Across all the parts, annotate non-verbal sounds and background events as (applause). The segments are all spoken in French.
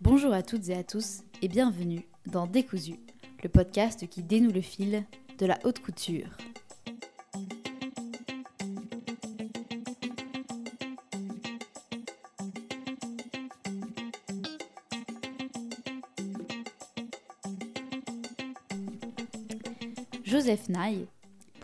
Bonjour à toutes et à tous et bienvenue dans Décousu, le podcast qui dénoue le fil de la haute couture. Joseph Nye,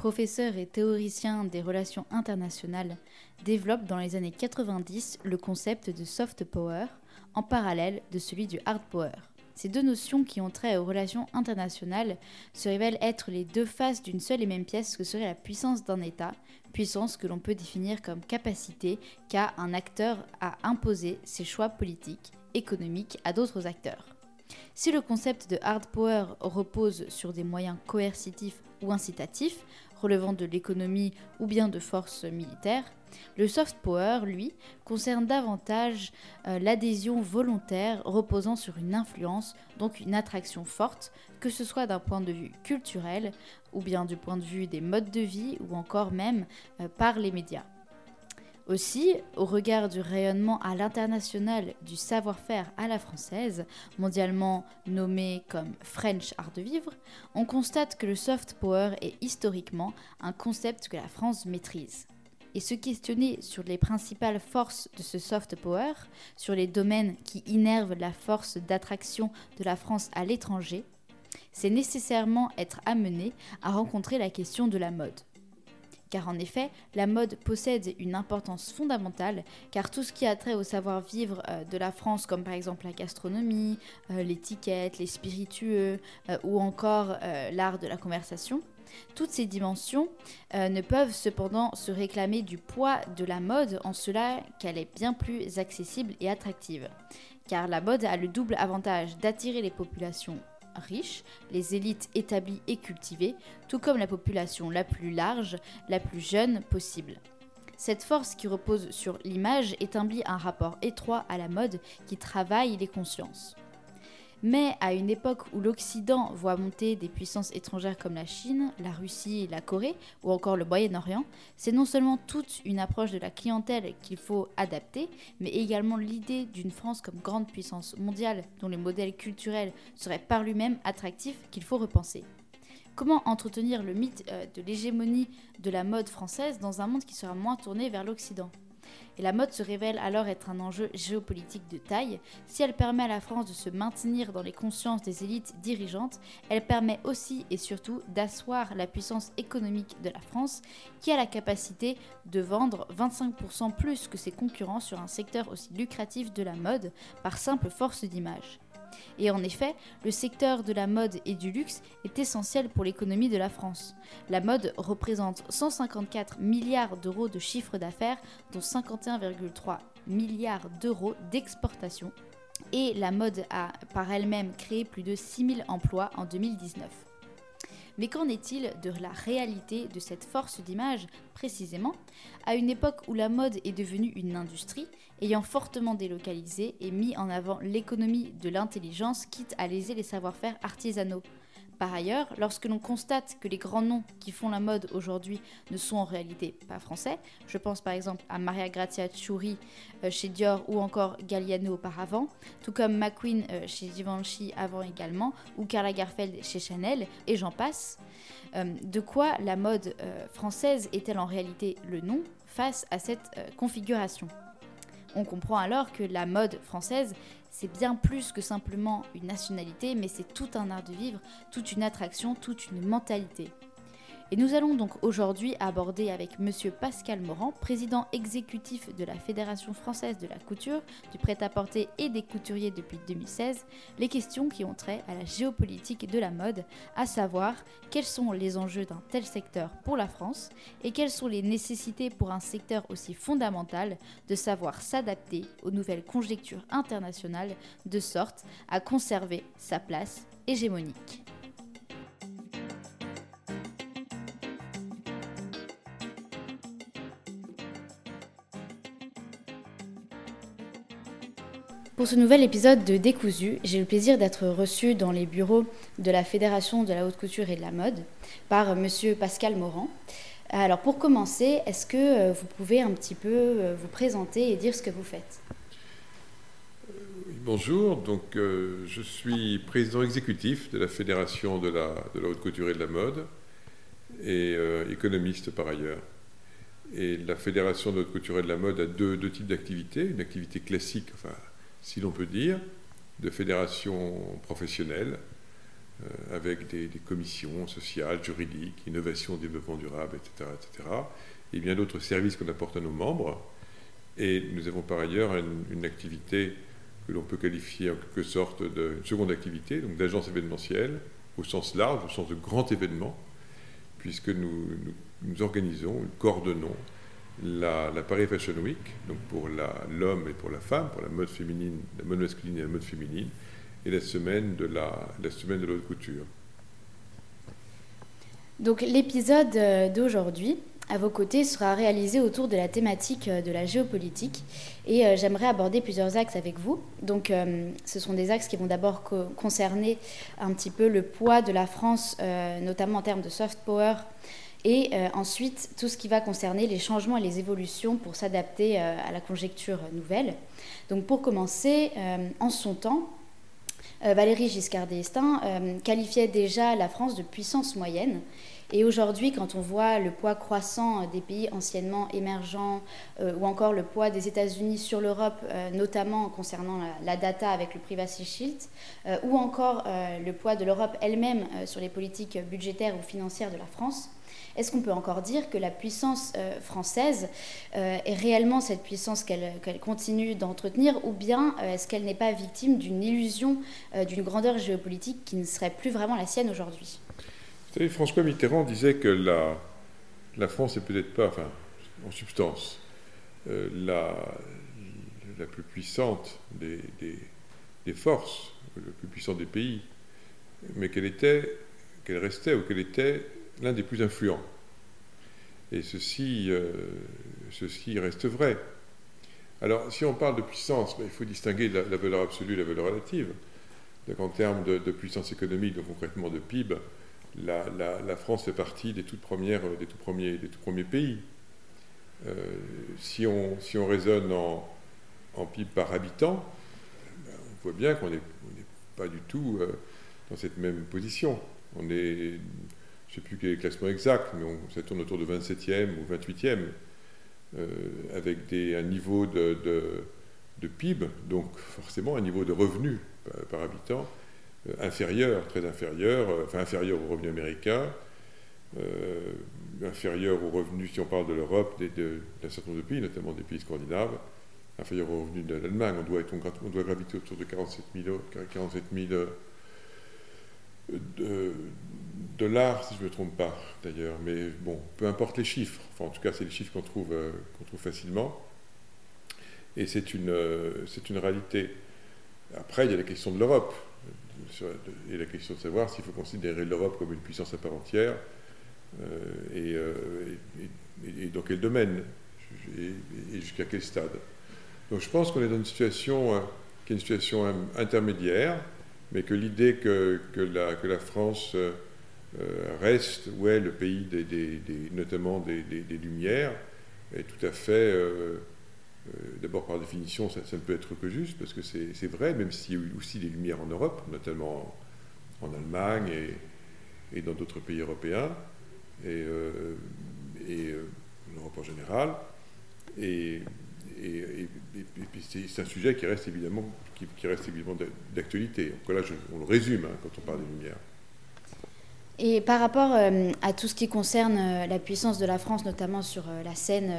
professeur et théoricien des relations internationales, développe dans les années 90 le concept de soft power en parallèle de celui du hard power. Ces deux notions qui ont trait aux relations internationales se révèlent être les deux faces d'une seule et même pièce que serait la puissance d'un État, puissance que l'on peut définir comme capacité qu'a un acteur à imposer ses choix politiques, économiques à d'autres acteurs. Si le concept de hard power repose sur des moyens coercitifs ou incitatifs, relevant de l'économie ou bien de forces militaires, le soft power, lui, concerne davantage euh, l'adhésion volontaire reposant sur une influence, donc une attraction forte, que ce soit d'un point de vue culturel ou bien du point de vue des modes de vie ou encore même euh, par les médias. Aussi, au regard du rayonnement à l'international du savoir-faire à la française, mondialement nommé comme French art de vivre, on constate que le soft power est historiquement un concept que la France maîtrise. Et se questionner sur les principales forces de ce soft power, sur les domaines qui innervent la force d'attraction de la France à l'étranger, c'est nécessairement être amené à rencontrer la question de la mode car en effet, la mode possède une importance fondamentale, car tout ce qui a trait au savoir-vivre euh, de la France, comme par exemple la gastronomie, euh, l'étiquette, les spiritueux, euh, ou encore l'art de la conversation, toutes ces dimensions ne peuvent cependant se réclamer du poids de la mode en cela qu'elle est bien plus accessible et attractive. Car la mode a le double avantage d'attirer les populations riches, les élites établies et cultivées, tout comme la population la plus large, la plus jeune possible. Cette force qui repose sur l'image établit un rapport étroit à la mode qui travaille les consciences. Mais à une époque où l'Occident voit monter des puissances étrangères comme la Chine, la Russie, la Corée ou encore le Moyen-Orient, c'est non seulement toute une approche de la clientèle qu'il faut adapter, mais également l'idée d'une France comme grande puissance mondiale dont le modèle culturel serait par lui-même attractif qu'il faut repenser. Comment entretenir le mythe euh, de l'hégémonie de la mode française dans un monde qui sera moins tourné vers l'Occident? Et la mode se révèle alors être un enjeu géopolitique de taille. Si elle permet à la France de se maintenir dans les consciences des élites dirigeantes, elle permet aussi et surtout d'asseoir la puissance économique de la France, qui a la capacité de vendre 25% plus que ses concurrents sur un secteur aussi lucratif de la mode par simple force d'image. Et en effet, le secteur de la mode et du luxe est essentiel pour l'économie de la France. La mode représente 154 milliards d'euros de chiffre d'affaires, dont 51,3 milliards d'euros d'exportation. Et la mode a par elle-même créé plus de 6000 emplois en 2019. Mais qu'en est-il de la réalité de cette force d'image précisément? À une époque où la mode est devenue une industrie ayant fortement délocalisé et mis en avant l'économie de l'intelligence quitte à léser les savoir-faire artisanaux par ailleurs, lorsque l'on constate que les grands noms qui font la mode aujourd'hui ne sont en réalité pas français, je pense par exemple à Maria Grazia Chiuri euh, chez Dior ou encore Galliano auparavant, tout comme McQueen euh, chez Givenchy avant également, ou Karla Garfeld chez Chanel, et j'en passe, euh, de quoi la mode française est-elle en réalité le nom face à cette configuration? On comprend alors que la mode française c'est bien plus que simplement une nationalité, mais c'est tout un art de vivre, toute une attraction, toute une mentalité. Et nous allons donc aujourd'hui aborder avec Monsieur Pascal Morand, président exécutif de la Fédération française de la couture, du prêt-à-porter et des couturiers depuis 2016, les questions qui ont trait à la géopolitique de la mode, à savoir quels sont les enjeux d'un tel secteur pour la France et quelles sont les nécessités pour un secteur aussi fondamental de savoir s'adapter aux nouvelles conjectures internationales de sorte à conserver sa place hégémonique. Pour ce nouvel épisode de Décousu, j'ai le plaisir d'être reçu dans les bureaux de la Fédération de la haute couture et de la mode par monsieur Pascal Morand. Alors pour commencer, est-ce que euh, vous pouvez un petit peu euh, vous présenter et dire ce que vous faites? Bonjour, donc euh, je suis président exécutif de la Fédération de la, haute couture et de la mode et économiste par ailleurs. Et la Fédération de la haute couture et de la mode a deux, deux types d'activités, une activité classique, enfin si l'on peut dire, de fédération professionnelle, euh, avec des, commissions sociales, juridiques, innovation, développement durable, etc., etc., et bien d'autres services qu'on apporte à nos membres. Et nous avons par ailleurs une, activité que l'on peut qualifier en quelque sorte d'une seconde activité, donc d'agence événementielle, au sens large, au sens de grand événement, puisque nous, nous, organisons, nous coordonnons la, Paris Fashion Week, donc pour l'homme et pour la femme, pour la mode féminine, la mode masculine et la mode féminine, et la semaine de la, semaine de l'haute couture. Donc l'épisode euh, d'aujourd'hui, à vos côtés, sera réalisé autour de la thématique euh, de la géopolitique et euh, j'aimerais aborder plusieurs axes avec vous. Donc ce sont des axes qui vont d'abord concerner un petit peu le poids de la France, notamment en termes de soft power, et ensuite tout ce qui va concerner les changements et les évolutions pour s'adapter à la conjecture nouvelle. Donc pour commencer, en son temps, euh, Valérie Giscard d'Estaing euh, qualifiait déjà la France de puissance moyenne. Et aujourd'hui, quand on voit le poids croissant des pays anciennement émergents euh, ou encore le poids des États-Unis sur l'Europe, notamment concernant la, data avec le Privacy Shield, ou encore le poids de l'Europe elle-même sur les politiques budgétaires ou financières de la France, est-ce qu'on peut encore dire que la puissance euh, française euh, est réellement cette puissance qu'elle continue d'entretenir, ou bien euh, est-ce qu'elle n'est pas victime d'une illusion d'une grandeur géopolitique qui ne serait plus vraiment la sienne aujourd'hui? Vous savez, François Mitterrand disait que la, France n'est peut-être pas, en substance, la, plus puissante des, des, forces, la plus puissante des pays, mais qu'elle était, qu'elle restait ou qu'elle était l'un des plus influents. Et ceci, euh, ceci reste vrai. Alors, si on parle de puissance, ben, il faut distinguer la, valeur absolue et la valeur relative. Donc, en termes de, puissance économique, donc concrètement de PIB, la, France fait partie des, tout premiers, des tout premiers pays. Euh, si, on, raisonne en, en PIB par habitant, ben, on voit bien qu'on n'est pas du tout euh, dans cette même position. On est je ne sais plus quel est le classement exact, mais on, ça tourne autour de 27e ou 28e, euh, avec un niveau de, PIB, donc forcément un niveau de revenu par, habitant euh, inférieur, très inférieur, euh, enfin inférieur au revenu américain, inférieur au revenu, si on parle de l'Europe, d'un certain nombre de pays, notamment des pays scandinaves, inférieur au revenu de l'Allemagne. On doit, être, on doit graviter autour de 47 000, 47 000 de, dollars, si je ne me trompe pas d'ailleurs, mais bon, peu importe les chiffres, enfin en tout cas c'est les chiffres qu'on trouve, euh, qu'on trouve facilement, et c'est une, euh, une réalité. Après, il y a la question de l'Europe, et la question de savoir s'il faut considérer l'Europe comme une puissance à part entière, euh, et, et, dans quel domaine, et, jusqu'à quel stade. Donc je pense qu'on est dans une situation qui est une situation intermédiaire, mais que l'idée que, la, France euh, reste, ouais, le pays des, notamment des, Lumières, est tout à fait, euh, euh, d'abord par définition, ça, ne peut être que juste, parce que c'est vrai, même s'il y a eu aussi des Lumières en Europe, notamment en, Allemagne et, dans d'autres pays européens, et, et en Europe en général. Et, et, c'est un sujet qui reste évidemment, qui, reste évidemment d'actualité. Là, on le résume hein, quand on parle des Lumières. Et par rapport euh, à tout ce qui concerne euh, la puissance de la France, notamment sur euh, la scène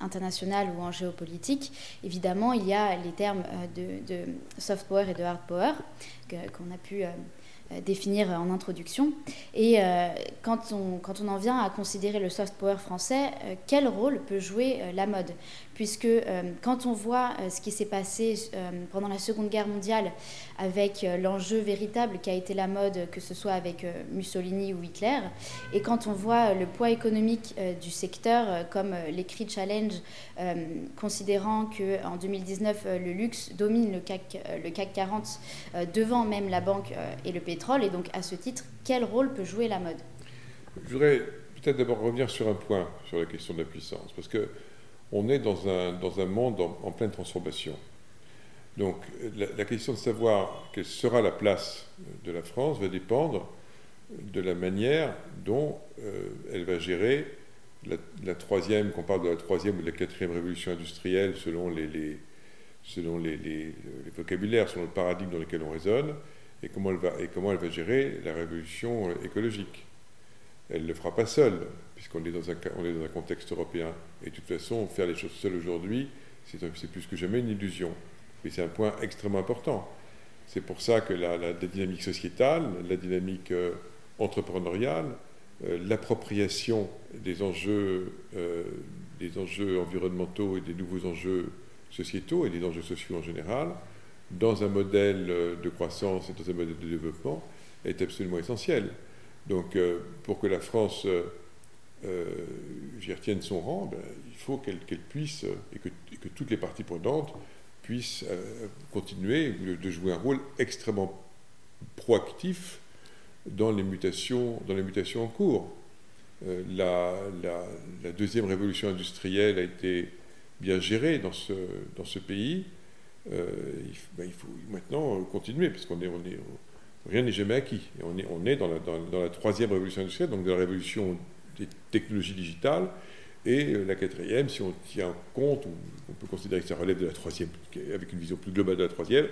internationale ou en géopolitique, évidemment, il y a les termes de, soft power et de hard power qu'on a pu définir en introduction. Et quand, on, quand on en vient à considérer le soft power français, quel rôle peut jouer la mode? Puisque euh, quand on voit euh, ce qui s'est passé euh, pendant la Seconde Guerre mondiale avec l'enjeu véritable qui a été la mode, que ce soit avec Mussolini ou Hitler, et quand on voit le poids économique du secteur, comme l'écrit Challenge, considérant qu'en 2019, le luxe domine le CAC, le CAC 40 devant même la banque et le pétrole, et donc à ce titre, quel rôle peut jouer la mode? Je voudrais peut-être d'abord revenir sur un point, sur la question de la puissance, parce que on est dans un, dans un monde en, pleine transformation. Donc la, question de savoir quelle sera la place de la France va dépendre de la manière dont euh, elle va gérer la, troisième, qu'on parle de la troisième ou de la quatrième révolution industrielle selon les, selon les, les, vocabulaires, selon le paradigme dans lequel on raisonne, et comment elle va, et comment elle va gérer la révolution euh, écologique. Elle ne le fera pas seule, puisqu'on est, dans un, est dans un contexte européen. Et de toute façon, faire les choses seules aujourd'hui, c'est plus que jamais une illusion. Et c'est un point extrêmement important. C'est pour ça que la, dynamique sociétale, la dynamique euh, entrepreneuriale, euh, l'appropriation des enjeux, euh, des enjeux environnementaux et des nouveaux enjeux sociétaux et des enjeux sociaux en général, dans un modèle de croissance et dans un modèle de développement, est absolument essentiel. Donc, pour que la France j'y retienne son rang, ben, il faut qu'elle puisse, et que, et que, toutes les parties prenantes puisse euh, continuer de jouer un rôle extrêmement proactif dans les mutations, en cours. Euh, la, deuxième révolution industrielle a été bien gérée dans ce, pays. Euh, ben, il, faut maintenant continuer, parce qu'on est, rien n'est jamais acquis. on est, dans, la, dans, la troisième révolution industrielle, donc de la révolution technologies digitales, et euh, la quatrième, si on tient compte, on peut considérer que ça relève de la troisième, avec une vision plus globale de la troisième,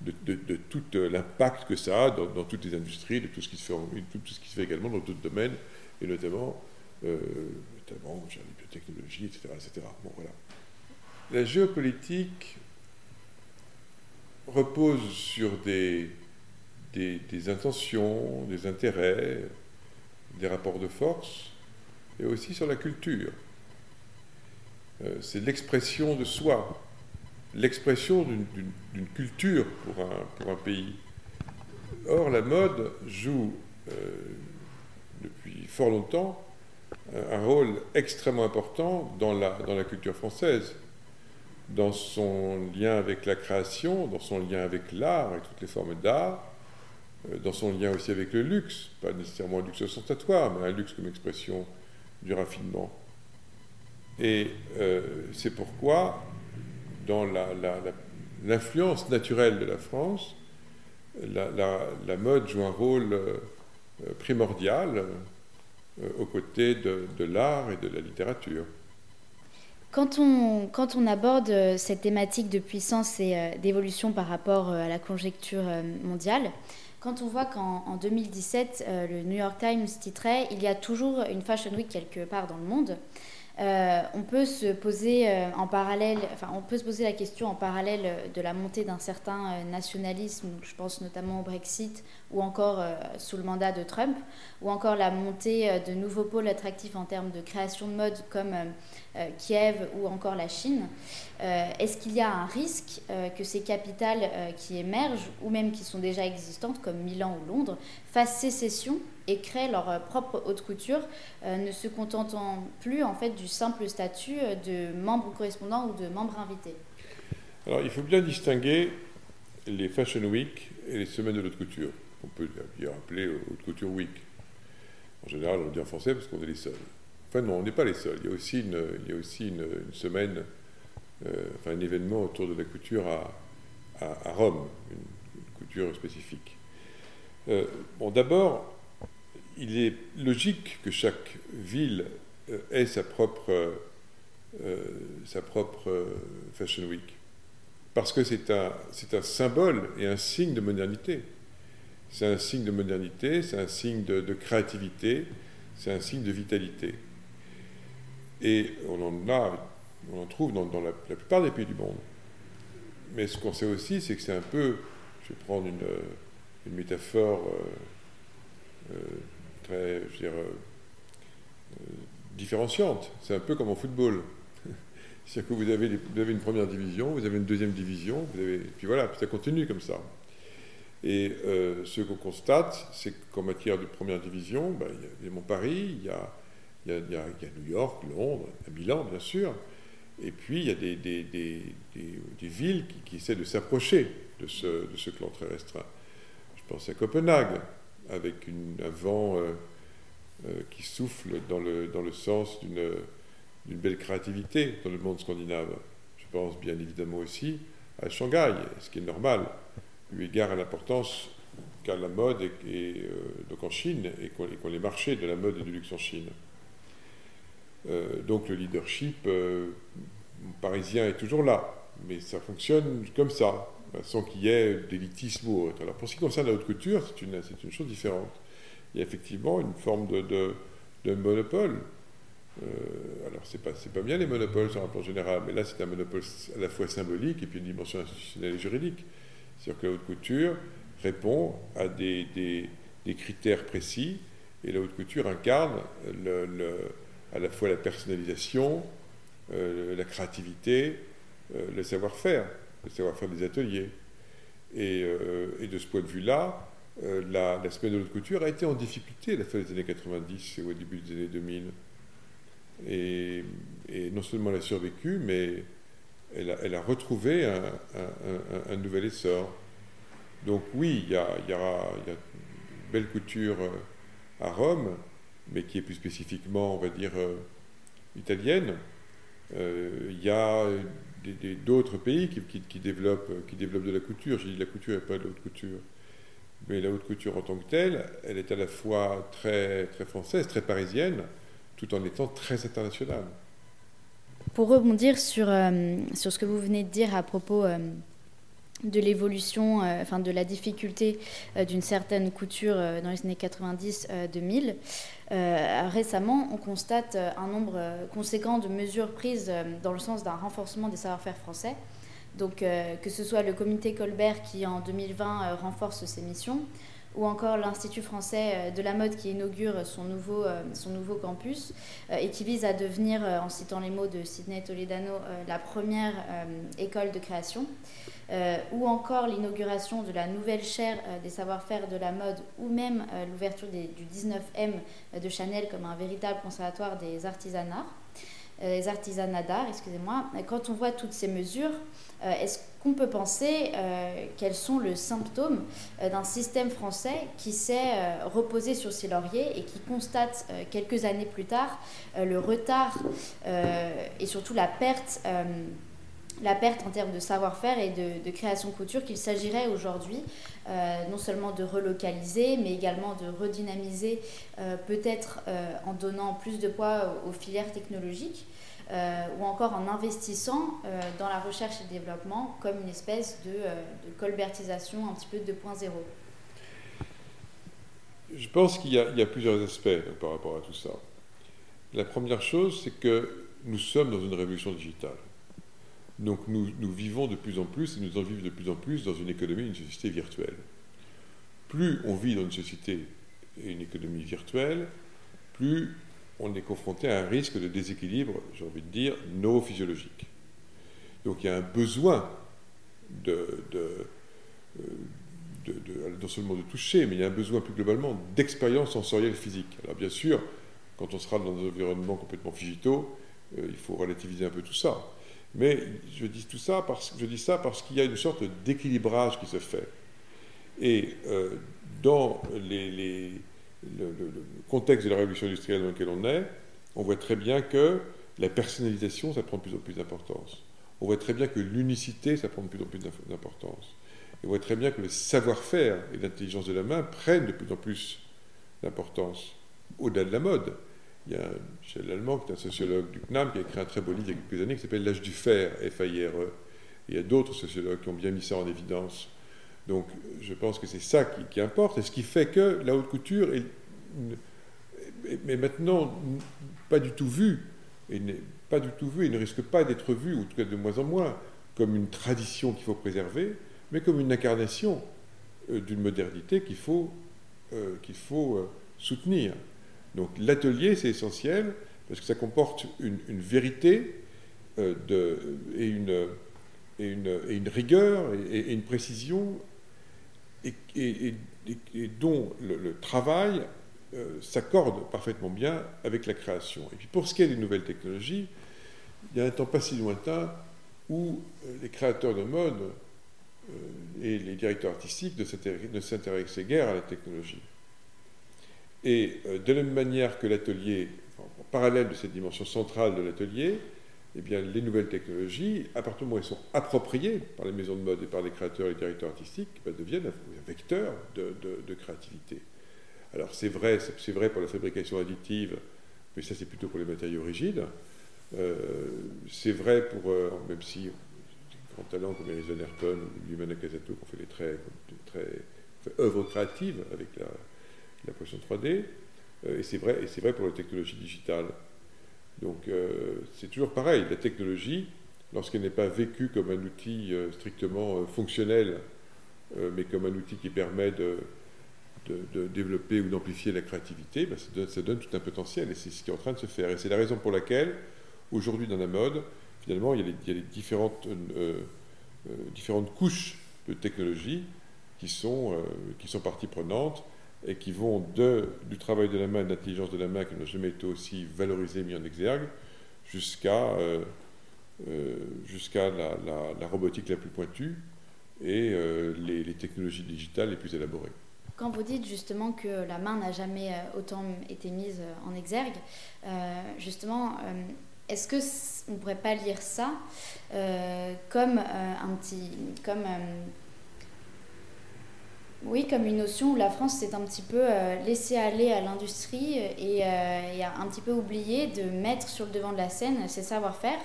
de, tout euh, l'impact que ça a dans, toutes les industries, de tout ce qui se fait, tout, ce qui se fait également dans d'autres domaines, et notamment, euh, notamment les biotechnologies, etc. etc. Bon, voilà. La géopolitique repose sur des intentions, des intérêts, des rapports de force, et aussi sur la culture. Euh, c'est l'expression de soi, l'expression d'une culture pour un, pays. Or, la mode joue euh, depuis fort longtemps un rôle extrêmement important dans la, dans la culture française, dans son lien avec la création, dans son lien avec l'art et toutes les formes d'art, euh, dans son lien aussi avec le luxe, pas nécessairement un luxe ostentatoire, mais un luxe comme expression du raffinement. Et euh, c'est pourquoi, dans l'influence naturelle de la France, la, mode joue un rôle euh, primordial euh, aux côtés de, l'art et de la littérature. Quand on, quand on, aborde cette thématique de puissance et d'évolution par rapport à la conjecture mondiale, quand on voit qu'en 2017, le New York Times titrait Il y a toujours une Fashion Week quelque part dans le monde, euh, on peut se poser euh, en parallèle, enfin, on peut se poser la question en parallèle de la montée d'un certain euh, nationalisme, je pense notamment au Brexit ou encore sous le mandat de Trump, ou encore la montée de nouveaux pôles attractifs en termes de création de mode comme Kiev ou encore la Chine. Est-ce qu'il y a un risque que ces capitales qui émergent ou même qui sont déjà existantes comme Milan ou Londres fassent sécession et créent leur euh, propre haute couture, euh, ne se contentant plus en fait du simple statut euh, de membre correspondant ou de membre invité. Alors il faut bien distinguer les Fashion Week et les semaines de haute couture. On peut bien appeler haute couture week. En général, on le dit en français parce qu'on est les seuls. Enfin non, on n'est pas les seuls. Il y a aussi une, il y a aussi une, semaine, enfin un événement autour de la couture à, Rome, une, couture spécifique. bon, d'abord, il est logique que chaque ville euh, ait sa propre, euh, sa propre euh, Fashion Week. Parce que c'est un, un symbole et un signe de modernité. C'est un signe de modernité, c'est un signe de, créativité, c'est un signe de vitalité. Et on en a, on en trouve dans, la, plupart des pays du monde. Mais ce qu'on sait aussi, c'est que c'est un peu, je vais prendre une, une métaphore très, euh, euh, différenciante. C'est un peu comme en football. (laughs) C'est-à-dire que vous avez, une première division, vous avez une deuxième division, avez, puis voilà, puis ça continue comme ça. Et euh, ce qu'on constate, c'est qu'en matière de première division, ben, il y a mon Paris, il y a, il, y a, New York, Londres, Milan, bien sûr, et puis il y a des, villes qui, qui, essaient de s'approcher de ce, de ce clan très restreint. Je pense à Copenhague, avec un vent euh, euh, qui souffle dans le, dans le sens d'une belle créativité dans le monde scandinave. Je pense bien évidemment aussi à Shanghai, ce qui est normal, eu égard à l'importance qu'a la mode et, donc en Chine et qu'ont les marchés de la mode et du luxe en Chine. donc le leadership parisien est toujours là, mais ça fonctionne comme ça, sans qu'il y ait d'élitisme ou autre. Alors pour ce qui concerne la haute couture, c'est une, une, chose différente. Il y a effectivement une forme de, de, monopole. Euh, alors c'est pas, pas bien les monopoles sur un plan général, mais là c'est un monopole à la fois symbolique et puis une dimension institutionnelle et juridique. C'est-à-dire que la haute couture répond à des, des, critères précis et la haute couture incarne le, à la fois la personnalisation, euh, la créativité, euh, le savoir-faire, le savoir-faire des ateliers. Et, euh, et, de ce point de vue-là, la, la, semaine de haute couture a été en difficulté à la fin des années 90 et au début des années 2000. Et, non seulement elle a survécu, mais elle a, retrouvé un, nouvel essor. Donc oui, il y, a, il, y a une belle couture à Rome, mais qui est plus spécifiquement, on va dire, italienne. Euh, il y a d'autres pays qui, développent, qui développent de la couture. J'ai dit la couture et pas de la haute couture. Mais la haute couture en tant que telle, elle est à la fois très, très française, très parisienne, tout en étant très internationale. Pour rebondir sur, euh, sur ce que vous venez de dire à propos euh, de l'évolution, euh, enfin de la difficulté euh, d'une certaine couture euh, dans les années 90-2000. récemment, on constate un nombre conséquent de mesures prises dans le sens d'un renforcement des savoir-faire français. Donc, que ce soit le comité Colbert qui, en 2020, renforce ses missions, ou encore l'Institut français de la mode qui inaugure son nouveau, nouveau campus et qui vise à devenir, en citant les mots de Sidney Toledano, la première école de création. Euh, ou encore l'inauguration de la nouvelle chaire euh, des savoir-faire de la mode, ou même euh, l'ouverture du 19M de Chanel comme un véritable conservatoire des artisanats, les artisanats d'art, excusez-moi. Quand on voit toutes ces mesures, est-ce qu'on peut penser qu'elles sont le symptôme d'un système français qui s'est reposé sur ses lauriers et qui constate quelques années plus tard le retard et surtout la perte la perte en termes de savoir-faire et de, création couture qu'il s'agirait aujourd'hui euh, non seulement de relocaliser, mais également de redynamiser, euh, peut-être euh, en donnant plus de poids aux, filières technologiques, ou encore en investissant dans la recherche et le développement comme une espèce de, colbertisation un petit peu 2.0. Je pense qu'il y, a plusieurs aspects par rapport à tout ça. La première chose, c'est que nous sommes dans une révolution digitale. Donc nous, vivons de plus en plus, et nous en vivons de plus en plus dans une économie, une société virtuelle. Plus on vit dans une société et une économie virtuelle, plus on est confronté à un risque de déséquilibre, j'ai envie de dire, neurophysiologique. Donc il y a un besoin de, de, non seulement de toucher, mais il y a un besoin plus globalement d'expérience sensorielle physique. Alors bien sûr, quand on sera dans un environnement complètement digitaux, euh, il faut relativiser un peu tout ça. Mais je dis tout ça parce, je dis ça parce qu'il y a une sorte d'équilibrage qui se fait. Et euh, dans le, contexte de la révolution industrielle dans lequel on est, on voit très bien que la personnalisation, ça prend de plus en plus d'importance. On voit très bien que l'unicité, ça prend de plus en plus d'importance. On voit très bien que le savoir-faire et l'intelligence de la main prennent de plus en plus d'importance, au-delà de la mode. Il y a Michel Lallemand, qui est un sociologue du CNAM, qui a écrit un très beau livre il y a quelques années qui s'appelle L'âge du fer, F-A-I-R-E. Il y a d'autres sociologues qui ont bien mis ça en évidence. Donc je pense que c'est ça qui, importe, et ce qui fait que la haute couture est, mais maintenant pas du tout vue, et pas du tout vue, et ne risque pas d'être vue, ou en tout cas de moins en moins, comme une tradition qu'il faut préserver, mais comme une incarnation euh, d'une modernité qu'il faut, euh, qu'il faut euh, soutenir. Donc l'atelier, c'est essentiel, parce que ça comporte une, vérité euh, et, une, rigueur et, une précision, et, dont le, travail euh, s'accorde parfaitement bien avec la création. Et puis pour ce qui est des nouvelles technologies, il y a un temps pas si lointain où euh, les créateurs de mode et les directeurs artistiques ne s'intéressaient guère à la technologie. Et euh, de la même manière que l'atelier, en parallèle de cette dimension centrale de l'atelier, eh bien, les nouvelles technologies, à partir du moment où elles sont appropriées par les maisons de mode et par les créateurs et les directeurs artistiques, bah, deviennent un vecteur de, créativité. Alors c'est vrai, c'est vrai pour la fabrication additive, mais ça c'est plutôt pour les matériaux rigides. Euh, c'est vrai pour, euh, même si grands talents comme Van Herpen ou Yumana Kazato qui ont fait des des œuvres créatives avec la, la 3D, euh, et c'est vrai, vrai pour la technologie digitale. Donc euh, c'est toujours pareil, la technologie, lorsqu'elle n'est pas vécue comme un outil euh, strictement fonctionnel, mais comme un outil qui permet de, de, développer ou d'amplifier la créativité, ben, ça, donne, tout un potentiel et c'est ce qui est en train de se faire. Et c'est la raison pour laquelle, aujourd'hui dans la mode, finalement, il y a les, différentes, différentes couches de technologie qui sont, qui sont partie prenante et qui vont du travail de la main, de l'intelligence de la main qui n'a jamais été aussi valorisé, mis en exergue, jusqu'à euh, euh, jusqu'à la, robotique la plus pointue et euh, les, technologies digitales les plus élaborées. Quand vous dites justement que la main n'a jamais autant été mise en exergue, justement, est-ce que on ne pourrait pas lire ça comme un petit, comme oui, comme une notion où la France s'est un petit peu euh, laissée aller à l'industrie et, euh, a un petit peu oublié de mettre sur le devant de la scène ses savoir-faire.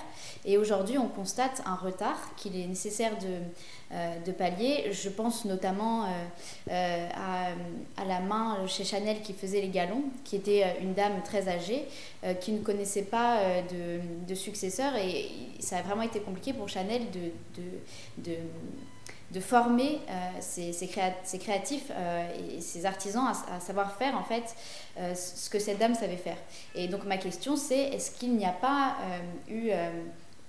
Et aujourd'hui, on constate un retard qu'il est nécessaire de, euh, pallier. Je pense notamment à, la main chez Chanel qui faisait les galons, qui était une dame très âgée, qui ne connaissait pas de, successeur. Et ça a vraiment été compliqué pour Chanel de former ces, euh, créatifs euh, et ces artisans à, savoir faire en fait euh, ce que cette dame savait faire. Et donc ma question c'est est-ce qu'il n'y a pas eu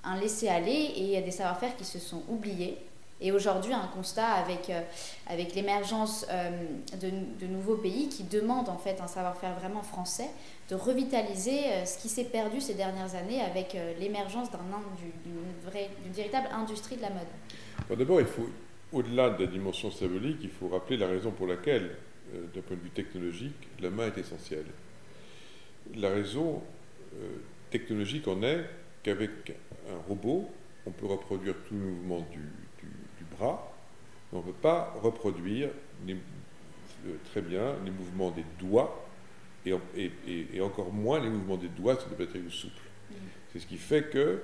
un laisser-aller et des savoir-faire qui se sont oubliés? Et aujourd'hui, un constat avec, avec l'émergence de, de, nouveaux pays qui demandent en fait un savoir-faire vraiment français, de revitaliser ce qui s'est perdu ces dernières années avec l'émergence d'une véritable industrie de la mode. D'abord, il faut, au-delà de la dimension symbolique, il faut rappeler la raison pour laquelle, euh, d'un point de vue technologique, la main est essentielle. La raison euh, technologique en est qu'avec un robot, on peut reproduire tout le mouvement du, bras, mais on ne peut pas reproduire euh, très bien les mouvements des doigts et, et, encore moins les mouvements des doigts sur des batteries souples. C'est ce qui fait que,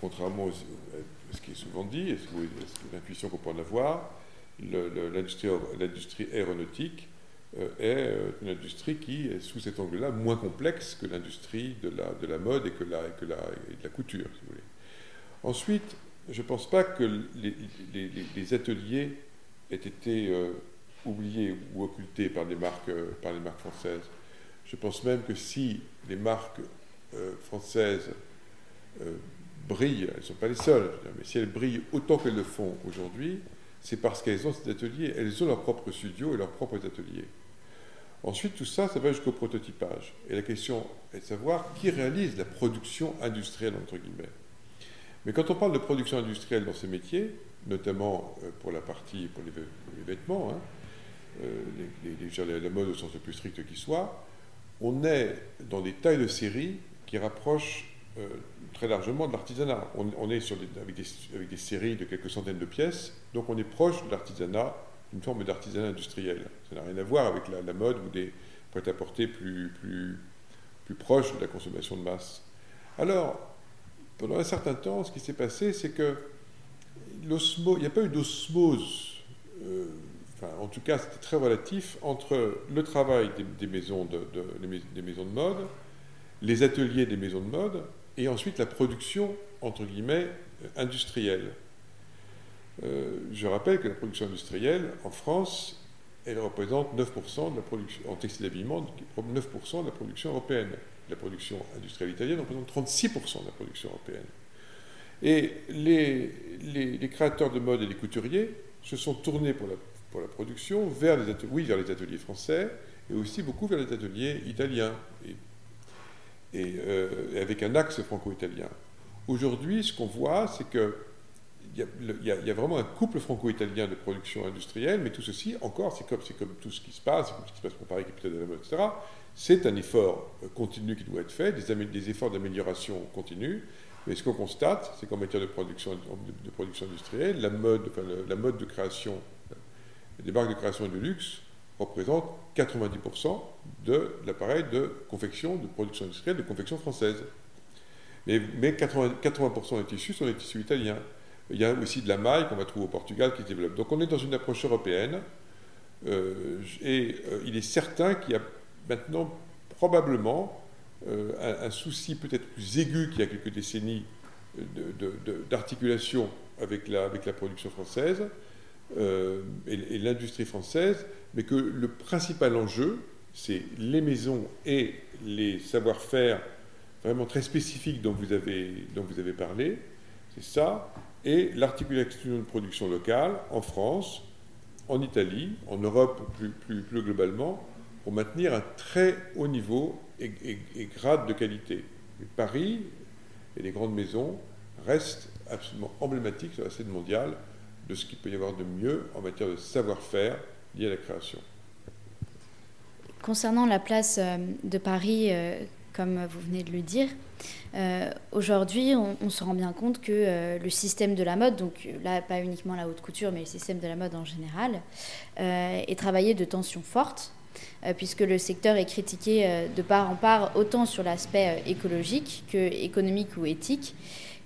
contrairement aux, ce qui est souvent dit, et c'est l'intuition qu'on peut en avoir, l'industrie aéronautique euh, est euh, une industrie qui est sous cet angle-là moins complexe que l'industrie de la, de la mode et que, de la couture, si vous voulez. Ensuite, je ne pense pas que les, ateliers aient été euh, oubliés ou occultés par les marques françaises. Je pense même que si les marques françaises brillent, elles ne sont pas les seules, mais si elles brillent autant qu'elles le font aujourd'hui, c'est parce qu'elles ont cet atelier, elles ont leur propre studio et leurs propres ateliers. Ensuite, tout ça, ça va jusqu'au prototypage. Et la question est de savoir qui réalise la production industrielle, entre guillemets. Mais quand on parle de production industrielle dans ces métiers, notamment euh, pour la partie, pour les, vêtements, hein, euh, les, la mode au sens le plus strict qui soit, on est dans des tailles de série qui rapprochent euh, très largement de l'artisanat. On, est avec, des, séries de quelques centaines de pièces, donc on est proche de l'artisanat, une forme d'artisanat industriel. Ça n'a rien à voir avec la, mode ou des prêt-à-porter plus, proches de la consommation de masse. Alors, pendant un certain temps, ce qui s'est passé, c'est que il n'y a pas eu d'osmose, euh, en tout cas, c'était très relatif entre le travail des maisons de mode, les ateliers des maisons de mode et ensuite la production, entre guillemets, industrielle. Euh, je rappelle que la production industrielle, en France, elle représente 9% de la production, en textile d'habillement, 9% de la production européenne. La production industrielle italienne représente 36% de la production européenne. Et les, créateurs de mode et les couturiers se sont tournés pour la, production vers les, ateliers, oui, vers les ateliers français et aussi beaucoup vers les ateliers italiens et, euh, avec un axe franco-italien. Aujourd'hui, ce qu'on voit, c'est qu'il y, a, y a vraiment un couple franco-italien de production industrielle, mais tout ceci, encore, c'est comme, tout ce qui se passe, comme ce qui se passe pour Paris, capitale de la mode, etc. C'est un effort euh, continu qui doit être fait, des, efforts d'amélioration continue, Mais ce qu'on constate, c'est qu'en matière de production, industrielle, la mode, la mode de création, des marques de création et de luxe représente 90% de l'appareil de confection, de production industrielle, de confection française. Mais, 80%, 80 des tissus sont des tissus italiens. Il y a aussi de la maille qu'on va trouver au Portugal qui se développe. Donc on est dans une approche européenne euh, et euh, il est certain qu'il y a maintenant probablement euh, un, souci peut-être plus aigu qu'il y a quelques décennies d'articulation avec, la, avec la production française et l'industrie française, mais que le principal enjeu, c'est les maisons et les savoir-faire vraiment très spécifiques dont vous avez, dont vous avez parlé, c'est ça, et l'articulation de production locale en France, en Italie, en Europe plus, plus globalement, pour maintenir un très haut niveau et, grade de qualité. Paris et les grandes maisons restent absolument emblématiques sur la scène mondiale de ce qu'il peut y avoir de mieux en matière de savoir-faire lié à la création. Concernant la place euh, de Paris, euh, comme vous venez de le dire, euh, aujourd'hui, on, se rend bien compte que le système de la mode, donc là, pas uniquement la haute couture, mais le système de la mode en général, est travaillé de tensions fortes, puisque le secteur est critiqué de part en part, autant sur l'aspect écologique que économique ou éthique.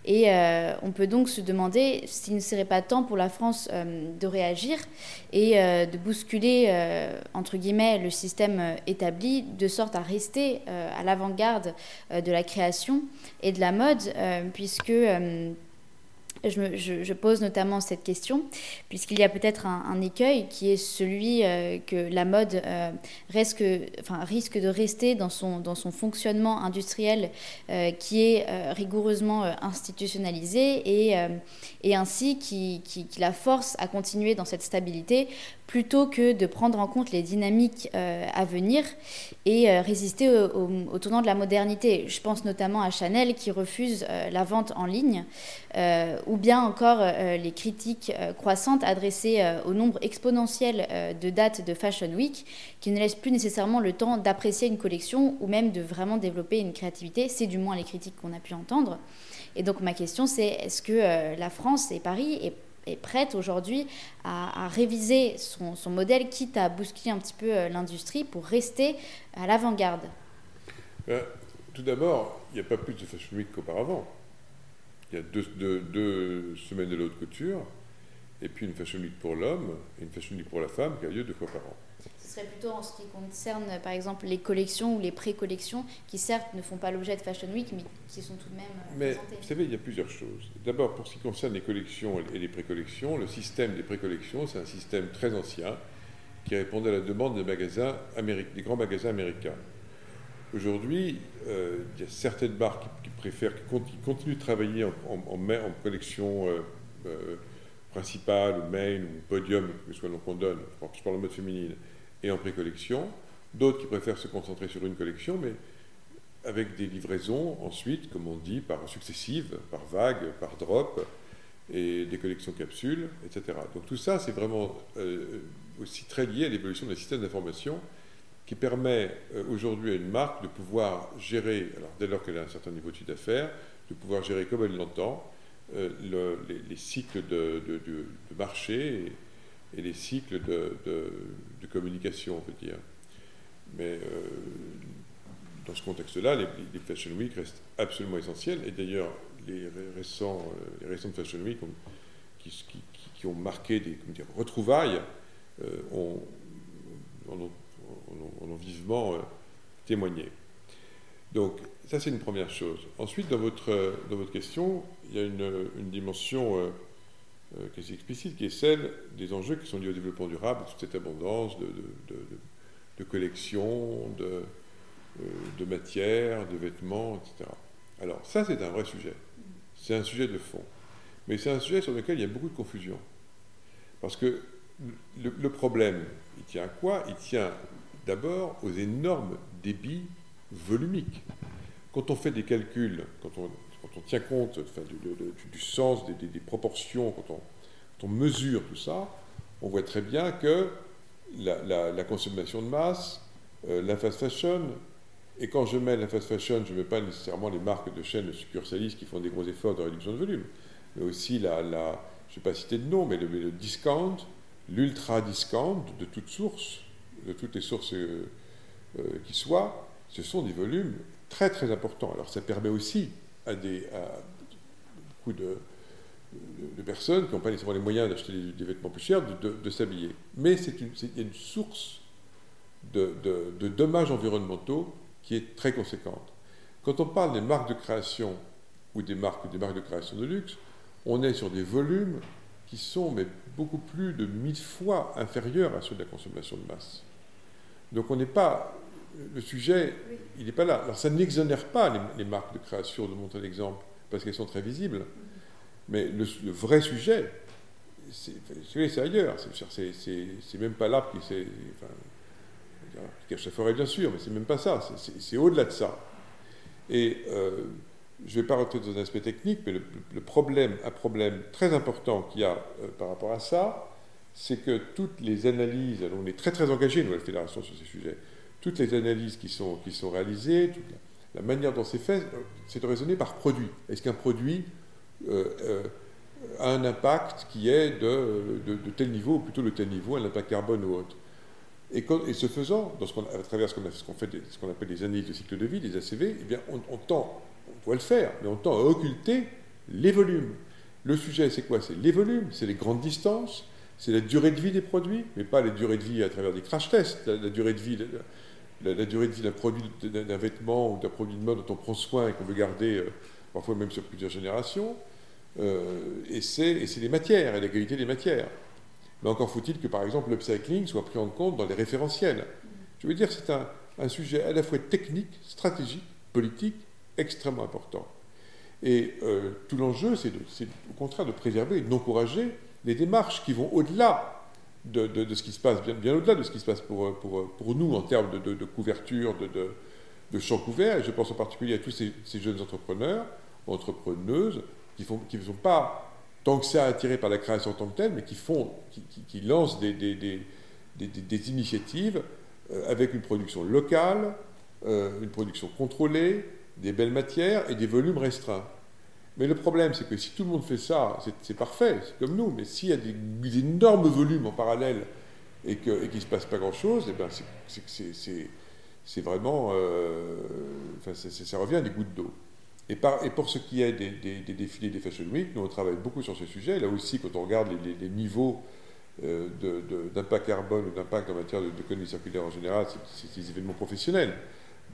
Et euh, on peut donc se demander s'il ne serait pas temps pour la France euh, de réagir et euh, de bousculer, entre guillemets, le système établi, de sorte à rester à l'avant-garde de la création et de la mode, puisque je, pose notamment cette question, puisqu'il y a peut-être un, écueil qui est celui euh, que la mode euh, risque, de rester dans son, fonctionnement industriel euh, qui est rigoureusement institutionnalisé et, ainsi qui, la force à continuer dans cette stabilité plutôt que de prendre en compte les dynamiques euh, à venir et euh, résister au, tournant de la modernité. Je pense notamment à Chanel qui refuse euh, la vente en ligne, ou bien encore les critiques croissantes adressées au nombre exponentiel de dates de Fashion Week, qui ne laissent plus nécessairement le temps d'apprécier une collection ou même de vraiment développer une créativité. C'est du moins les critiques qu'on a pu entendre. Et donc ma question c'est, est-ce que la France et Paris est prête aujourd'hui à, réviser son, modèle, quitte à bousculer un petit peu euh, l'industrie pour rester à l'avant-garde ben, Tout d'abord, il n'y a pas plus de Fashion Week qu'auparavant. Il y a deux, deux, semaines de l'autre couture, et puis une Fashion Week pour l'homme et une Fashion Week pour la femme qui a lieu deux fois par an serait plutôt en ce qui concerne, par exemple, les collections ou les pré-collections, qui certes ne font pas l'objet de Fashion Week, mais qui sont tout de même euh, mais, Vous savez, il y a plusieurs choses. D'abord, pour ce qui concerne les collections et les pré-collections, le système des pré-collections, c'est un système très ancien qui répondait à la demande des, magasins des grands magasins américains. Aujourd'hui, euh, il y a certaines marques qui, préfèrent, qui continuent de travailler en, en, en collection euh, principale, ou main, ou podium, que ce soit le nom qu'on donne, je parle en mode féminine, et en pré-collection, d'autres qui préfèrent se concentrer sur une collection, mais avec des livraisons ensuite, comme on dit, par successives, par vagues, par drop, et des collections capsules, etc. Donc tout ça, c'est vraiment euh, aussi très lié à l'évolution des systèmes d'information qui permet euh, aujourd'hui à une marque de pouvoir gérer, alors dès lors qu'elle a un certain niveau de chiffre d'affaires, de pouvoir gérer comme elle l'entend euh, les, cycles de, de marché et les cycles de, communication, on peut dire. Mais euh, dans ce contexte-là, les, Fashion Week restent absolument essentiels. Et d'ailleurs, les, récents, euh, les récentes Fashion Week qui, ont marqué des dire, retrouvailles euh, ont, ont, ont, vivement témoigné. Donc, ça, c'est une première chose. Ensuite, dans votre, dans votre question, il y a une dimension euh, qui est explicite, qui est celle des enjeux qui sont liés au développement durable, toute cette abondance de, collections, euh, de matières, de vêtements, etc. Alors ça, c'est un vrai sujet. C'est un sujet de fond. Mais c'est un sujet sur lequel il y a beaucoup de confusion. Parce que le, problème, il tient à quoi? Il tient d'abord aux énormes débits volumiques. Quand on fait des calculs, quand on quand on tient compte du, sens des, proportions, quand on, mesure tout ça, on voit très bien que la, consommation de masse, euh, la fast fashion, Et quand je mets la fast fashion, je ne mets pas nécessairement les marques de chaînes succursalistes qui font des gros efforts de réduction de volume, mais aussi la, la je ne vais pas citer de nom, mais le, discount, l'ultra discount de toutes sources, de toutes les sources euh, euh, qui soient, ce sont des volumes très très importants. Alors ça permet aussi à, des, beaucoup de, de, personnes qui n'ont pas nécessairement les moyens d'acheter des, vêtements plus chers de, s'habiller. Mais c'est une, il y a une source de, dommages environnementaux qui est très conséquente. Quand on parle des marques de création ou des marques, des marques de création de luxe, on est sur des volumes qui sont mais beaucoup plus de mille fois inférieurs à ceux de la consommation de masse. Donc on n'est pas le sujet, il n'est pas là. Alors ça n'exonère pas les, marques de création de montrer l'exemple parce qu'elles sont très visibles, mais le, vrai sujet, c'est ailleurs. C'est même pas l'arbre qui, enfin, qui cache la forêt bien sûr, mais c'est même pas ça. C'est au-delà de ça. Et euh, je ne vais pas rentrer dans un aspect technique, mais le, problème, un problème très important qu'il y a euh, par rapport à ça, c'est que toutes les analyses, alors on est très très engagé, nous, à la Fédération, sur ces sujets, toutes les analyses qui sont, qui sont réalisées, la, manière dont c'est fait, euh, c'est de raisonner par produit. Est-ce qu'un produit euh, a un impact qui est de, de, tel niveau, ou plutôt de tel niveau, un impact carbone ou autre? Et, ce faisant, à travers ce qu'on fait, ce qu'on appelle des analyses de cycle de vie, des ACV, eh bien, on, on tend on doit le faire, mais on tend à occulter les volumes. Le sujet, c'est quoi? C'est les volumes, c'est les grandes distances, c'est la durée de vie des produits, mais pas la durée de vie à travers des crash tests, la, durée de vie. Durée de vie d'un produit, d'un vêtement ou d'un produit de mode dont on prend soin et qu'on veut garder euh, parfois même sur plusieurs générations, euh, et c'est les matières et la qualité des matières. Mais encore faut-il que, par exemple, l'upcycling soit pris en compte dans les référentiels. Je veux dire, c'est un, un, sujet à la fois technique, stratégique, politique extrêmement important. Et euh, tout l'enjeu, c'est au contraire de préserver et d'encourager les démarches qui vont au-delà de, ce qui se passe, bien, au-delà de ce qui se passe pour, nous en termes de, couverture, de, champs couverts. Et je pense en particulier à tous ces, jeunes entrepreneurs, entrepreneuses, qui ne sont pas tant que ça attirés par la création en tant que telle, mais qui, font, qui, lancent des, des, des, des, initiatives euh, avec une production locale, euh, une production contrôlée, des belles matières et des volumes restreints. Mais le problème, c'est que si tout le monde fait ça, c'est parfait, c'est comme nous, mais s'il y a des, énormes volumes en parallèle et qu'il ne se passe pas grand-chose, eh ben c'est vraiment... Euh, enfin, ça revient à des gouttes d'eau. Et, pour ce qui est des, défilés des Fashion Week, nous on travaille beaucoup sur ce sujet. Là aussi, quand on regarde les, niveaux euh, d'impact carbone ou d'impact en matière d'économie circulaire en général, c'est des événements professionnels.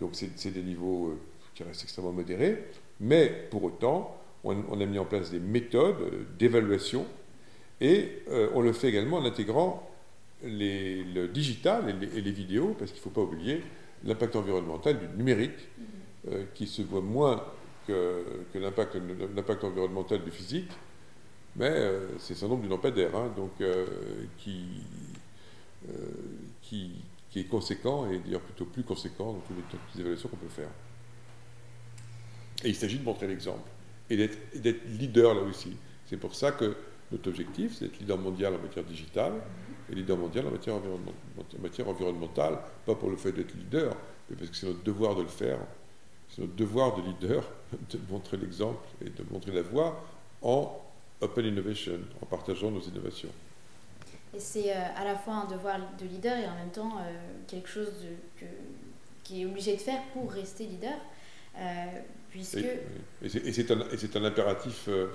Donc c'est des niveaux... Euh, qui reste extrêmement modéré, mais pour autant, on, a mis en place des méthodes euh, d'évaluation et euh, on le fait également en intégrant les, le digital et les, vidéos, parce qu'il ne faut pas oublier l'impact environnemental du numérique, mm-hmm. euh, qui se voit moins que, que l'impact environnemental du physique, mais c'est un nombre du lampadaire, hein, donc, qui, qui, qui, est conséquent, et d'ailleurs plutôt plus conséquent dans toutes les évaluations qu'on peut faire. Et il s'agit de montrer l'exemple et d'être leader là aussi. C'est pour ça que notre objectif, c'est d'être leader mondial en matière digitale et leader mondial en matière, en matière environnementale, pas pour le fait d'être leader, mais parce que c'est notre devoir de le faire. C'est notre devoir de leader (laughs) de montrer l'exemple et de montrer la voie en open innovation, en partageant nos innovations. Et c'est euh, à la fois un devoir de leader et en même temps euh, quelque chose de, qui est obligé de faire pour rester leader. Euh, puisque... Et, c'est un, un, impératif, euh,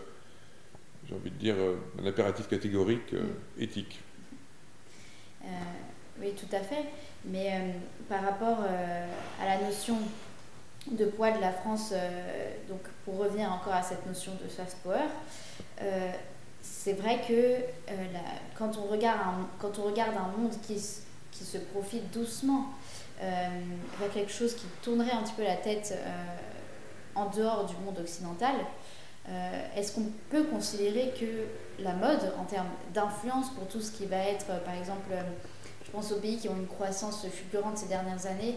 j'ai envie de dire, euh, un impératif catégorique mm. éthique. oui, tout à fait. Mais par rapport à la notion de poids de la France, donc pour revenir encore à cette notion de soft power, c'est vrai que quand, on regarde un, quand on regarde un monde qui, qui se profite doucement vers quelque chose qui tournerait un petit peu la tête euh, en dehors du monde occidental, euh, est-ce qu'on peut considérer que la mode, en termes d'influence pour tout ce qui va être, par exemple, je pense aux pays qui ont une croissance fulgurante ces dernières années,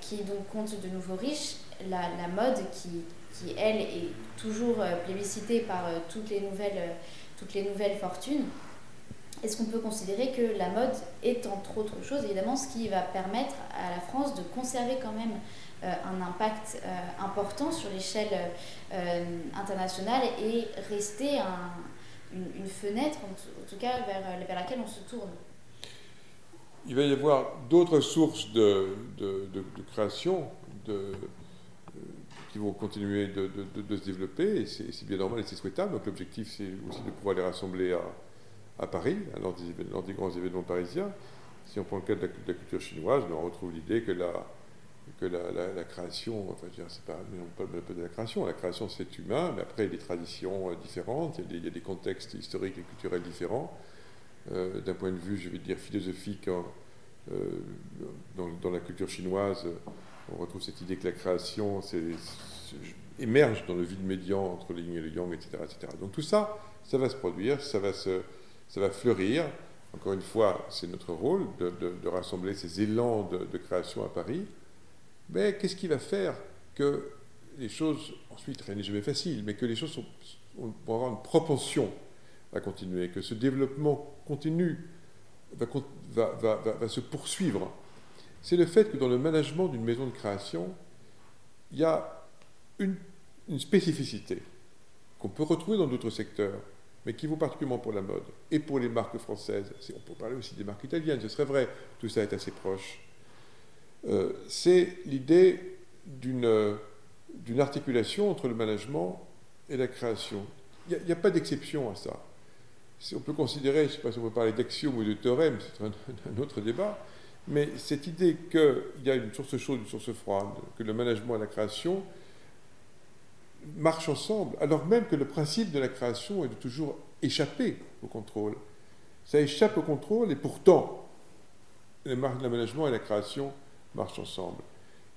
qui donc comptent de nouveaux riches, la, la mode qui, qui, elle, est toujours plébiscitée par toutes, les nouvelles, toutes les nouvelles fortunes, est-ce qu'on peut considérer que la mode est entre autres choses évidemment ce qui va permettre à la France de conserver quand même euh, un impact euh, important sur l'échelle euh, internationale et rester une, fenêtre en, tout cas vers, laquelle on se tourne? Il va y avoir d'autres sources de, de, création qui vont continuer de, se développer, et c'est bien normal et c'est souhaitable. Donc l'objectif, c'est aussi de pouvoir les rassembler à, à Paris, lors des, grands événements parisiens. Si on prend le cas de la, culture chinoise, ben, on retrouve l'idée que la, que la, création, enfin, c'est pas, pas, pas de la création, la création c'est humain, mais après il y a des traditions euh, différentes, il y a des, contextes historiques et culturels différents. Euh, d'un point de vue, je vais dire, philosophique, euh, dans, la culture chinoise, on retrouve cette idée que la création émerge dans le vide médian entre le yin et le yang, etc., etc. Donc tout ça, ça va se produire, ça va se, ça va fleurir. Encore une fois, c'est notre rôle de, rassembler ces élans de, création à Paris. Mais qu'est-ce qui va faire que les choses, ensuite, rien n'est jamais facile, mais que les choses vont avoir une propension à continuer, que ce développement continu va, va se poursuivre? C'est le fait que dans le management d'une maison de création, il y a une spécificité qu'on peut retrouver dans d'autres secteurs mais qui vaut particulièrement pour la mode et pour les marques françaises. On peut parler aussi des marques italiennes, ce serait vrai, tout ça est assez proche. Euh, c'est l'idée d'une articulation entre le management et la création. Il n'y a, pas d'exception à ça. On peut considérer, je ne sais pas si on peut parler d'axiome ou de théorème, c'est (laughs) un, autre débat, mais cette idée qu'il y a une source chaude, une source froide, que le management et la création marchent ensemble, alors même que le principe de la création est de toujours échapper au contrôle. Ça échappe au contrôle et pourtant, l'aménagement et la création marchent ensemble.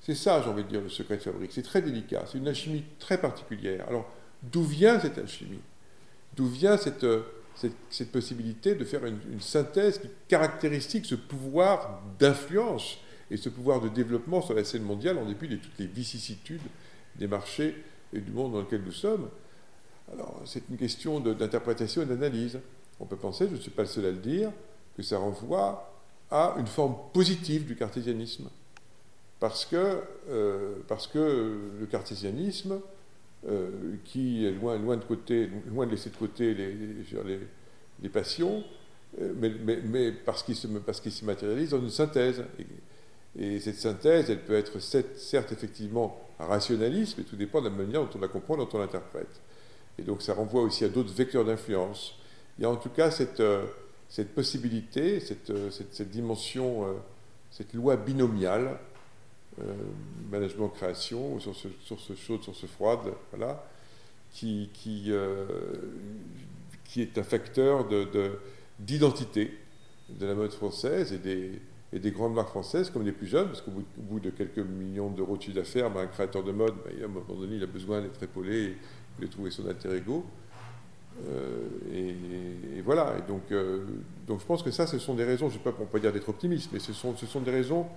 C'est ça, j'ai envie de dire, le secret de fabrique. C'est très délicat, c'est une alchimie très particulière. Alors, d'où vient cette alchimie? D'où vient cette, cette, possibilité de faire une, une synthèse qui caractéristique ce pouvoir d'influence et ce pouvoir de développement sur la scène mondiale en dépit de toutes les vicissitudes des marchés et du monde dans lequel nous sommes. Alors, c'est une question d'interprétation et d'analyse. On peut penser, je ne suis pas le seul à le dire, que ça renvoie à une forme positive du cartésianisme. Parce que, euh, parce que le cartésianisme, euh, qui est loin, de côté, loin de laisser de côté les, les, passions, euh, mais, parce qu'il se, se, matérialise dans une synthèse. Et cette synthèse, elle peut être certes effectivement rationaliste, mais tout dépend de la manière dont on la comprend, dont on l'interprète. Et donc ça renvoie aussi à d'autres vecteurs d'influence. Il y a en tout cas cette, euh, cette possibilité, cette, euh, cette, dimension, euh, cette loi binomiale, management-création, source, source chaude, source froide, voilà, qui, qui, qui est un facteur d'identité de, de la mode française et des, et des grandes marques françaises comme les plus jeunes, parce qu'au bout, de quelques millions d'euros de chiffre d'affaires, ben, un créateur de mode, à un moment donné, il a besoin d'être épaulé et de trouver son alter ego. Euh, et, voilà. Et donc, euh, donc je pense que ça, ce sont des raisons, je ne sais pas, on peut dire d'être optimiste, mais ce sont, ce sont des raisons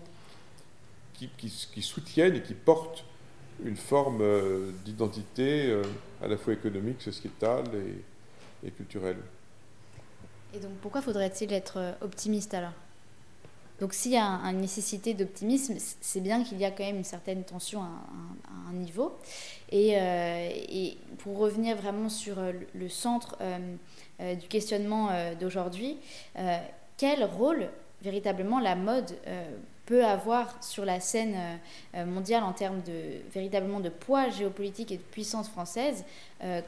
qui, qui, soutiennent et qui portent une forme euh, d'identité à la fois économique, sociétale et culturelle. Et donc pourquoi faudrait-il être optimiste alors? Donc s'il y a une nécessité d'optimisme, c'est bien qu'il y a quand même une certaine tension à, un niveau. Euh, et, pour revenir vraiment sur euh, le centre euh, du questionnement d'aujourd'hui, quel rôle véritablement la mode peut avoir sur la scène mondiale en termes de véritablement de poids géopolitique et de puissance française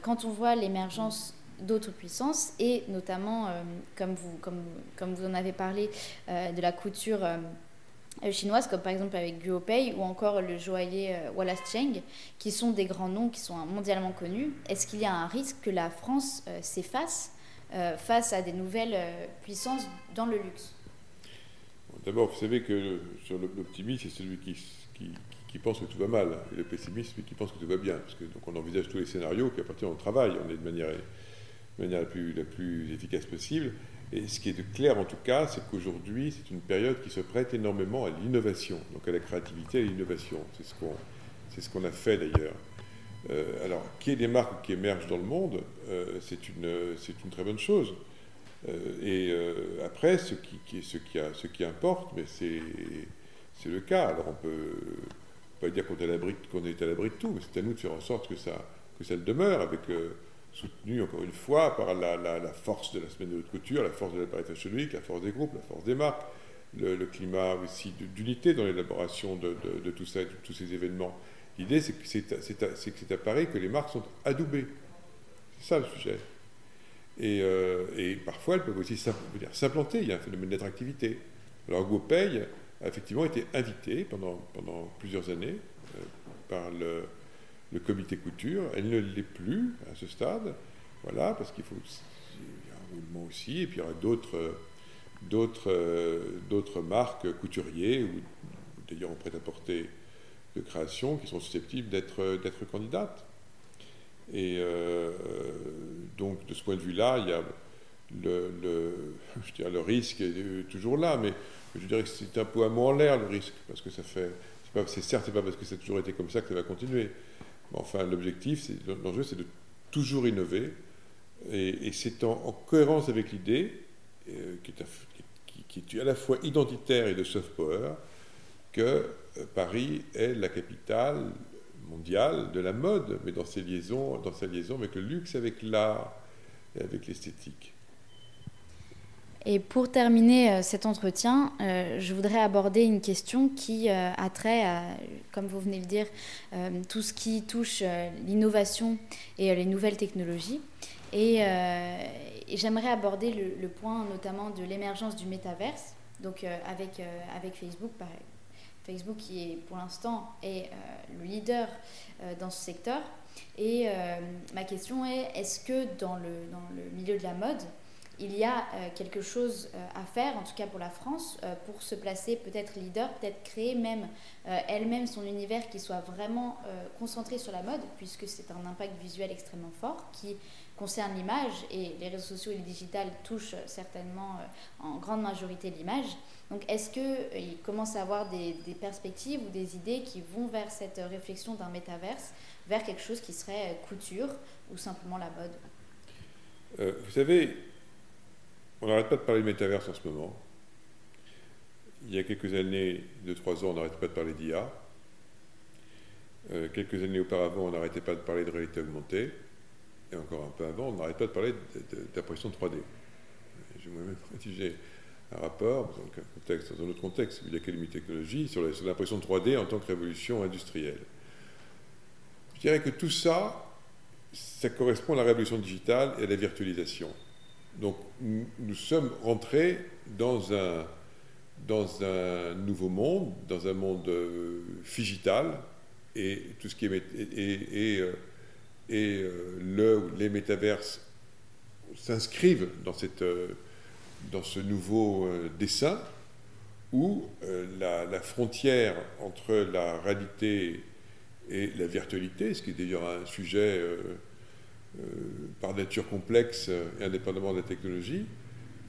quand on voit l'émergence d'autres puissances et notamment, euh, comme, vous, comme, comme vous en avez parlé, euh, de la couture euh, chinoise, comme par exemple avec Guopei ou encore le joaillier Wallace Cheng, qui sont des grands noms qui sont mondialement connus. Est-ce qu'il y a un risque que la France s'efface face à des nouvelles puissances dans le luxe? D'abord, vous savez que sur l'optimisme, c'est celui qui, qui, qui, pense que tout va mal, et le pessimiste, celui qui pense que tout va bien. Parce que donc on envisage tous les scénarios, puis à partir on travaille, on est de manière de manière la plus, efficace possible. Et ce qui est clair en tout cas, c'est qu'aujourd'hui, c'est une période qui se prête énormément à l'innovation, donc à la créativité et à l'innovation. C'est ce qu'on ce qu'on a fait d'ailleurs. Euh, alors, qu'il y ait des marques qui émergent dans le monde, euh, c'est une, une très bonne chose. et après, ce qui, ce, qui a, ce qui importe, mais c'est le cas. Alors on peut pas dire qu'on est à l'abri de tout, mais c'est à nous de faire en sorte que ça, que ça le demeure, avec soutenu encore une fois par la, force de la semaine de haute couture, la force de la Paris Fashion Week, la force des groupes, la force des marques, le, climat aussi d'unité dans l'élaboration de, tout ça, de tous ces événements. L'idée, c'est que c'est à, Paris que les marques sont adoubées. C'est ça le sujet. Et, euh, parfois, elles peuvent aussi s'implanter. Il y a un phénomène d'attractivité. Alors, GoPay a effectivement été invité pendant, pendant plusieurs années euh, par le, le comité couture. Elle ne l'est plus à ce stade, voilà, parce qu'il faut il y a un roulement aussi, et puis il y aura d'autres d'autres d'autres marques couturiers ou d'ailleurs en prêt-à-porter de création qui sont susceptibles d'être d'être candidates. Et euh, donc de ce point de vue-là, il y a le, je dirais, le risque est toujours là, mais je dirais que c'est un peu un mot en l'air le risque, parce que ça fait, c'est certes, c'est pas parce que ça a toujours été comme ça que ça va continuer, Enfin, l'objectif, l'enjeu, c'est de toujours innover. Et, c'est en, cohérence avec l'idée, euh, qui, est à la fois identitaire et de soft power, que euh, Paris est la capitale mondiale de la mode, mais dans ses liaisons, dans sa liaison avec le luxe, avec l'art et avec l'esthétique. Et pour terminer euh, cet entretien, euh, je voudrais aborder une question qui euh, a trait à, comme vous venez de le dire, tout ce qui touche l'innovation et les nouvelles technologies. Et, j'aimerais aborder le, point notamment de l'émergence du métaverse, donc avec, avec Facebook, Facebook qui pour l'instant est le leader dans ce secteur. Et ma question est, est-ce que dans le, dans le milieu de la mode, il y a euh, quelque chose euh, à faire, en tout cas pour la France, euh, pour se placer peut-être leader, peut-être créer même elle-même son univers qui soit vraiment concentré sur la mode, puisque c'est un impact visuel extrêmement fort qui concerne l'image et les réseaux sociaux et le digital touchent certainement en grande majorité l'image. Donc est-ce qu'il commence à avoir des, perspectives ou des idées qui vont vers cette réflexion d'un métaverse, vers quelque chose qui serait couture ou simplement la mode? Vous savez, on n'arrête pas de parler de métaverse en ce moment. Il y a quelques années, deux, trois ans, on n'arrêtait pas de parler d'IA. Euh, quelques années auparavant, on n'arrêtait pas de parler de réalité augmentée. Et encore un peu avant, on n'arrête pas de parler d'impression 3D. J'ai moi-même rédigé un rapport contexte, dans un autre contexte, celui de l'Académie de technologie, sur l'impression 3D en tant que révolution industrielle. Je dirais que tout ça, ça correspond à la révolution digitale et à la virtualisation. Donc nous, sommes rentrés dans un, dans un nouveau monde, dans un monde euh, figital, et tout ce qui est et, et, euh, euh, le, les métaverses s'inscrivent dans, cette, dans ce nouveau dessin où la, frontière entre la réalité et la virtualité, ce qui est d'ailleurs un sujet euh, par nature complexe et indépendamment de la technologie,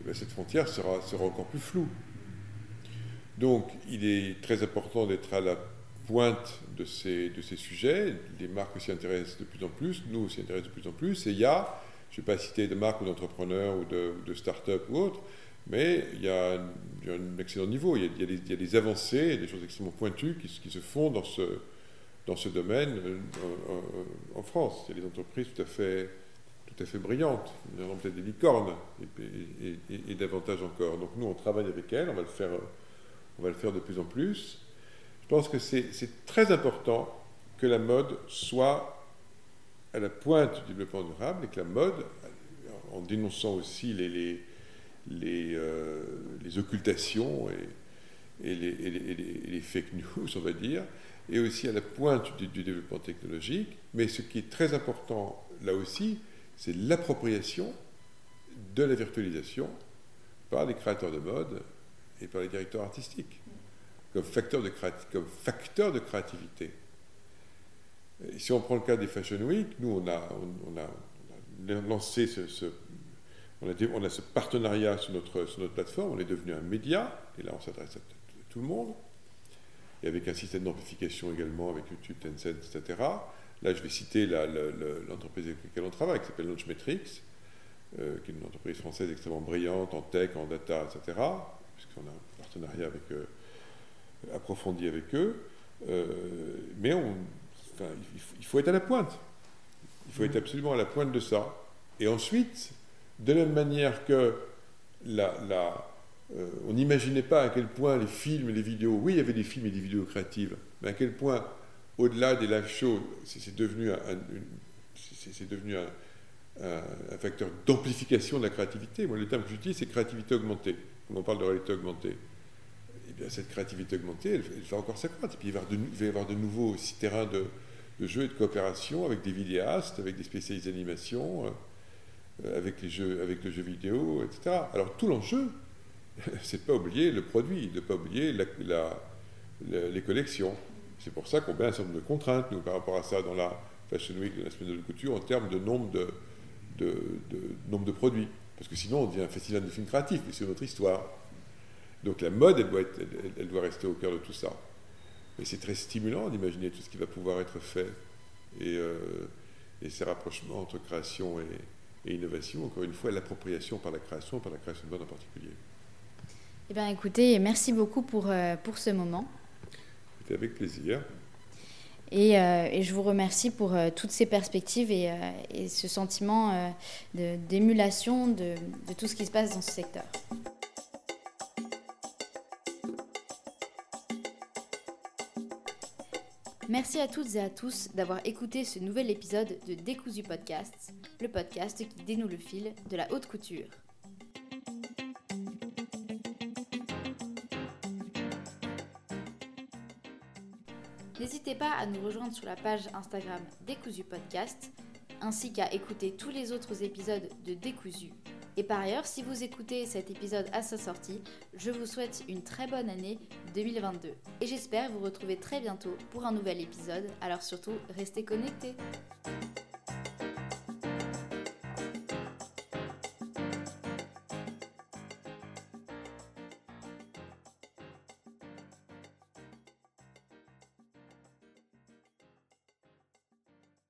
eh cette frontière sera, sera encore plus floue. Donc il est très important d'être à la pointe de ces, de ces sujets. Les marques s'y intéressent de plus en plus, nous s'y intéressons de plus en plus. Et il y a, je ne vais pas citer de marques ou d'entrepreneurs ou de, start-up ou autres, mais il y, a un, excellent niveau. Il y, a, des, avancées, des choses extrêmement pointues qui se font dans ce, dans ce domaine euh, en France. Il y a des entreprises tout à fait, tout à fait brillantes, peut-être des licornes et, davantage encore. Donc nous, on travaille avec elles, on va le faire, on va le faire de plus en plus. Je pense que c'est très important que la mode soit à la pointe du développement durable et que la mode, en dénonçant aussi les, les, les, euh, les occultations et, et, les, fake news, (laughs) on va dire, et aussi à la pointe du, développement technologique. Mais ce qui est très important là aussi, c'est l'appropriation de la virtualisation par les créateurs de mode et par les directeurs artistiques comme facteur de, comme facteur de créativité. si on prend le cas des Fashion Week, nous, on a, on, a, lancé ce, on, a, on, a, ce partenariat sur notre, sur notre plateforme, on est devenu un média, et là on s'adresse à tout le monde et avec un système d'amplification également avec YouTube, Tencent, etc. Là, je vais citer l'entreprise avec laquelle on travaille, qui s'appelle Launchmetrics, euh, qui est une entreprise française extrêmement brillante en tech, en data, etc., puisqu'on a un partenariat avec, euh, approfondi avec eux. mais on, il faut être à la pointe. Il faut être absolument à la pointe de ça. Et ensuite, de la même manière que la, on n'imaginait pas à quel point les films et les vidéos, oui, il y avait des films et des vidéos créatives, mais à quel point, au-delà des live shows, c'est devenu un, c'est devenu un, facteur d'amplification de la créativité. Moi, le terme que j'utilise, c'est créativité augmentée. Quand on parle de réalité augmentée, eh bien, cette créativité augmentée, elle, va encore s'accroître. Et puis, il va, y avoir de, nouveaux terrains de, de jeux et de coopération avec des vidéastes, avec des spécialistes d'animation, euh, avec, les jeux, avec le jeu vidéo, etc. Alors, tout l'enjeu, (laughs) c'est de ne pas oublier le produit, de ne pas oublier les collections. C'est pour ça qu'on met un certain nombre de contraintes, nous, par rapport à ça, dans la Fashion Week de la semaine de la couture, en termes de nombre de, nombre de produits. Parce que sinon, on devient un festival de films créatifs, mais c'est notre histoire. Donc la mode, elle doit, rester au cœur de tout ça. Mais c'est très stimulant d'imaginer tout ce qui va pouvoir être fait. Et, euh, ces rapprochements entre création et, innovation, encore une fois, l'appropriation par la création, par la création de mode en particulier. Eh bien, écoutez, merci beaucoup pour, euh, pour ce moment. C'était avec plaisir. Euh, et, je vous remercie pour euh, toutes ces perspectives et, euh, ce sentiment d'émulation de, de tout ce qui se passe dans ce secteur. Merci à toutes et à tous d'avoir écouté ce nouvel épisode de Décousu Podcast, le podcast qui dénoue le fil de la haute couture. N'hésitez pas à nous rejoindre sur la page Instagram Décousu Podcast, ainsi qu'à écouter tous les autres épisodes de Décousu. Et par ailleurs, si vous écoutez cet épisode à sa sortie, je vous souhaite une très bonne année 2022. Et j'espère vous retrouver très bientôt pour un nouvel épisode, alors surtout, restez connectés.